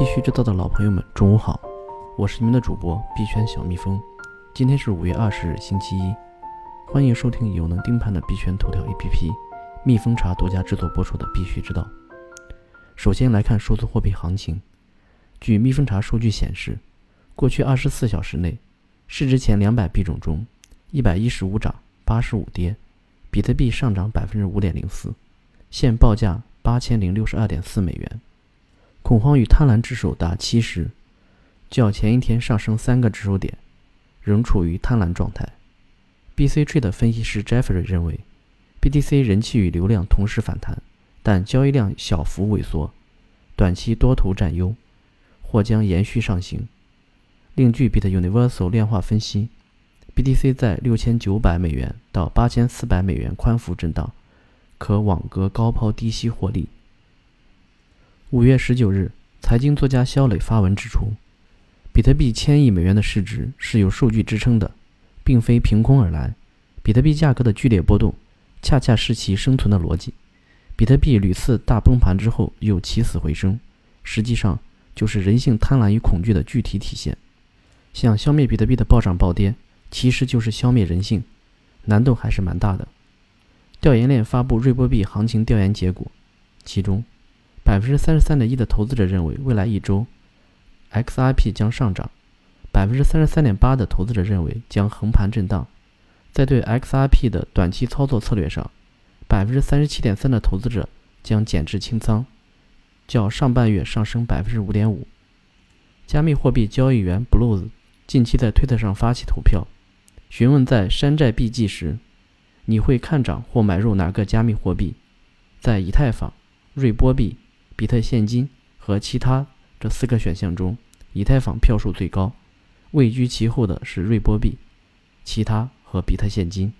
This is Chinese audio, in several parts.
必须知道的老朋友们，中午好，我是你们的主播币圈小蜜蜂。今天是五月二十日，星期一，欢迎收听有能盯盘的币圈头条 APP 蜜蜂茶独家制作播出的《必须知道》。首先来看数字货币行情。据蜜蜂茶数据显示，过去二十四小时内，市值前两百币种中，一百一十五涨，八十五跌，比特币上涨百分之五点零四，现报价八千零六十二点四美元。恐慌与贪婪指数达七十，较前一天上升三个指数点，仍处于贪婪状态。BC Trade 分析师 Jeffrey 认为，BTC 人气与流量同时反弹，但交易量小幅萎缩，短期多头占优。或将延续上行。另据 Bit Universal 量化分析，BTC 在六千九百美元到八千四百美元宽幅震荡，可网格高抛低吸获利。五月十九日，财经作家肖磊发文指出，比特币千亿美元的市值是有数据支撑的，并非凭空而来。比特币价格的剧烈波动，恰恰是其生存的逻辑。比特币屡次大崩盘之后又起死回生，实际上。就是人性贪婪与恐惧的具体体现。想消灭比特币的暴涨暴跌，其实就是消灭人性，难度还是蛮大的。调研链发布瑞波币行情调研结果，其中百分之三十三点一的投资者认为未来一周 XRP 将上涨，百分之三十三点八的投资者认为将横盘震荡。在对 XRP 的短期操作策略上，百分之三十七点三的投资者将减至清仓。较上半月上升百分之五点五。加密货币交易员 Blues 近期在推特上发起投票，询问在山寨币季时，你会看涨或买入哪个加密货币？在以太坊、瑞波币、比特现金和其他这四个选项中，以太坊票数最高，位居其后的是瑞波币，其他和比特现金。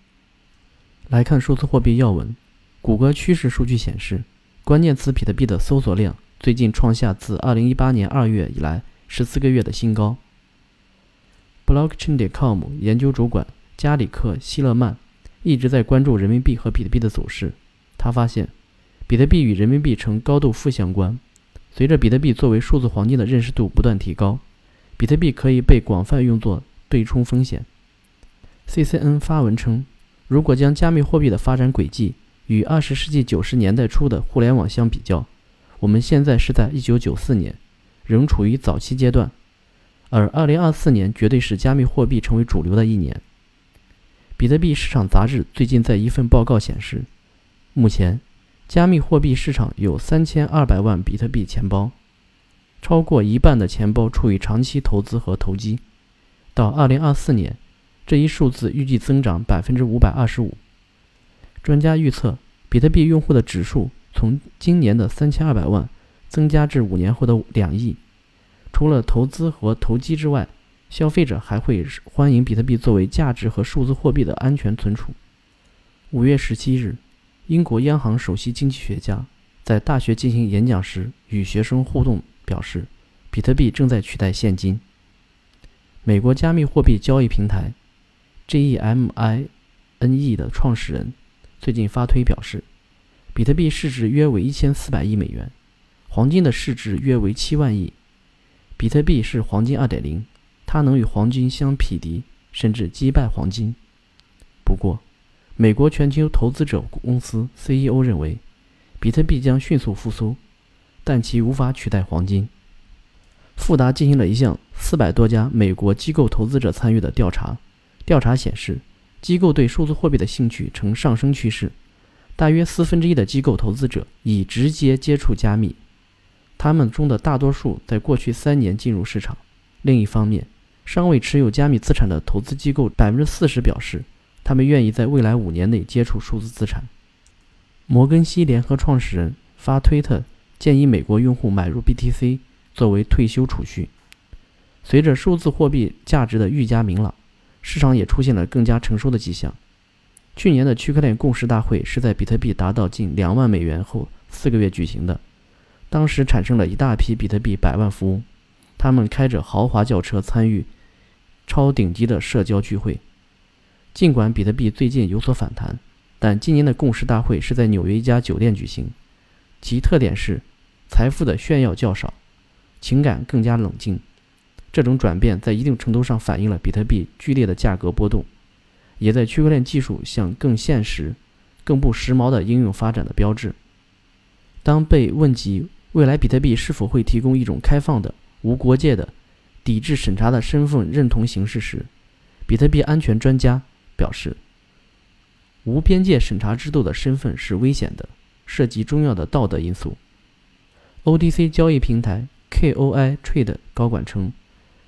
来看数字货币要闻，谷歌趋势数据显示。关键词比特币的搜索量最近创下自2018年2月以来十四个月的新高。Blockchain.com 研究主管加里克·希勒曼一直在关注人民币和比特币的走势。他发现，比特币与人民币呈高度负相关。随着比特币作为数字黄金的认识度不断提高，比特币可以被广泛用作对冲风险。CCN 发文称，如果将加密货币的发展轨迹，与二十世纪九十年代初的互联网相比较，我们现在是在一九九四年，仍处于早期阶段，而二零二四年绝对是加密货币成为主流的一年。比特币市场杂志最近在一份报告显示，目前加密货币市场有三千二百万比特币钱包，超过一半的钱包处于长期投资和投机。到二零二四年，这一数字预计增长百分之五百二十五。专家预测，比特币用户的指数从今年的三千二百万增加至五年后的两亿。除了投资和投机之外，消费者还会欢迎比特币作为价值和数字货币的安全存储。五月十七日，英国央行首席经济学家在大学进行演讲时与学生互动表示，比特币正在取代现金。美国加密货币交易平台 GEMINE 的创始人。最近发推表示，比特币市值约为一千四百亿美元，黄金的市值约为七万亿。比特币是黄金二点零，它能与黄金相匹敌，甚至击败黄金。不过，美国全球投资者公司 CEO 认为，比特币将迅速复苏，但其无法取代黄金。富达进行了一项四百多家美国机构投资者参与的调查，调查显示。机构对数字货币的兴趣呈上升趋势，大约四分之一的机构投资者已直接接触加密，他们中的大多数在过去三年进入市场。另一方面，尚未持有加密资产的投资机构百分之四十表示，他们愿意在未来五年内接触数字资产。摩根西联合创始人发推特建议美国用户买入 BTC 作为退休储蓄。随着数字货币价值的愈加明朗。市场也出现了更加成熟的迹象。去年的区块链共识大会是在比特币达到近两万美元后四个月举行的，当时产生了一大批比特币百万富翁，他们开着豪华轿车参与超顶级的社交聚会。尽管比特币最近有所反弹，但今年的共识大会是在纽约一家酒店举行，其特点是财富的炫耀较少，情感更加冷静。这种转变在一定程度上反映了比特币剧烈的价格波动，也在区块链技术向更现实、更不时髦的应用发展的标志。当被问及未来比特币是否会提供一种开放的、无国界的、抵制审查的身份认同形式时，比特币安全专家表示：“无边界审查制度的身份是危险的，涉及重要的道德因素。”ODC 交易平台 KOI Trade 高管称。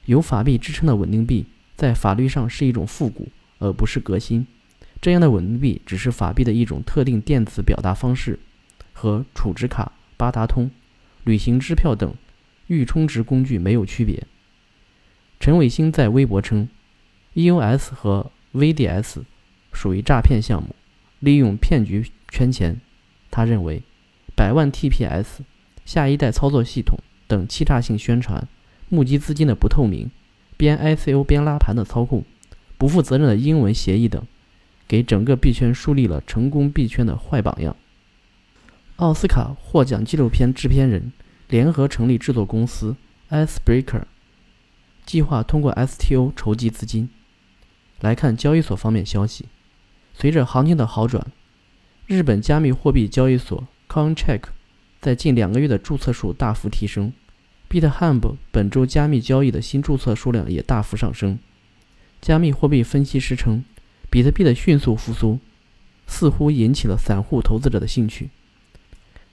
有法币支撑的稳定币，在法律上是一种复古，而不是革新。这样的稳定币只是法币的一种特定电子表达方式，和储值卡、八达通、旅行支票等预充值工具没有区别。陈伟星在微博称，EOS 和 VDS 属于诈骗项目，利用骗局圈钱。他认为，百万 TPS、下一代操作系统等欺诈性宣传。募集资金的不透明，边 ICO 边拉盘的操控，不负责任的英文协议等，给整个币圈树立了成功币圈的坏榜样。奥斯卡获奖纪录片制片人联合成立制作公司 Icebreaker，计划通过 STO 筹集资金。来看交易所方面消息，随着行情的好转，日本加密货币交易所 Coincheck 在近两个月的注册数大幅提升。BitHub 本周加密交易的新注册数量也大幅上升。加密货币分析师称，比特币的迅速复苏似乎引起了散户投资者的兴趣。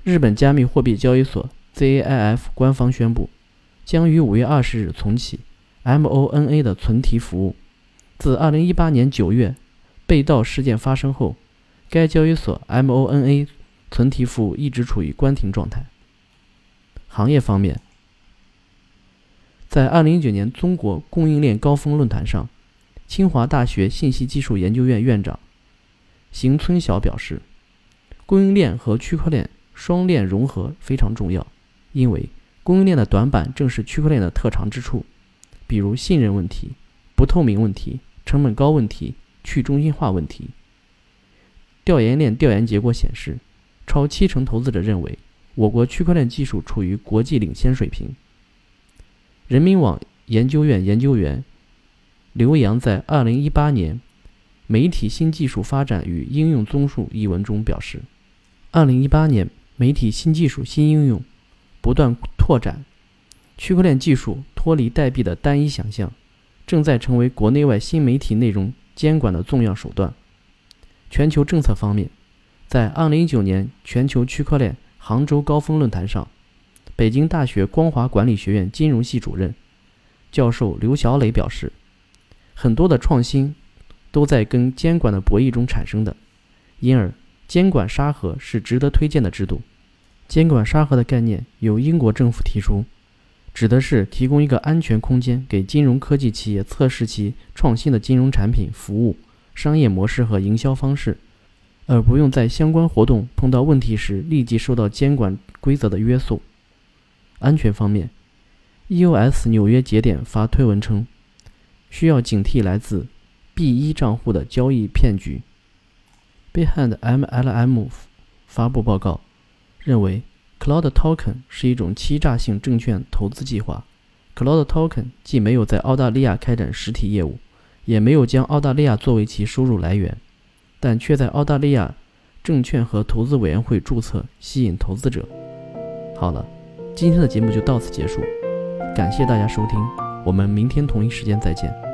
日本加密货币交易所 ZAIF 官方宣布，将于五月二十日重启 MONA 的存提服务。自二零一八年九月被盗事件发生后，该交易所 MONA 存提服务一直处于关停状态。行业方面。在二零一九年中国供应链高峰论坛上，清华大学信息技术研究院院长邢春晓表示，供应链和区块链双链融合非常重要，因为供应链的短板正是区块链的特长之处，比如信任问题、不透明问题、成本高问题、去中心化问题。调研链调研结果显示，超七成投资者认为我国区块链技术处于国际领先水平。人民网研究院研究员刘洋在二零一八年《媒体新技术发展与应用综述》一文中表示，二零一八年媒体新技术新应用不断拓展，区块链技术脱离代币的单一想象，正在成为国内外新媒体内容监管的重要手段。全球政策方面，在二零一九年全球区块链杭州高峰论坛上。北京大学光华管理学院金融系主任教授刘小磊表示，很多的创新都在跟监管的博弈中产生的，因而监管沙盒是值得推荐的制度。监管沙盒的概念由英国政府提出，指的是提供一个安全空间给金融科技企业测试其创新的金融产品、服务、商业模式和营销方式，而不用在相关活动碰到问题时立即受到监管规则的约束。安全方面，EOS 纽约节点发推文称，需要警惕来自 B1 账户的交易骗局。Behind MLM 发布报告认为，Cloud Token 是一种欺诈性证券投资计划。Cloud Token 既没有在澳大利亚开展实体业务，也没有将澳大利亚作为其收入来源，但却在澳大利亚证券和投资委员会注册，吸引投资者。好了。今天的节目就到此结束，感谢大家收听，我们明天同一时间再见。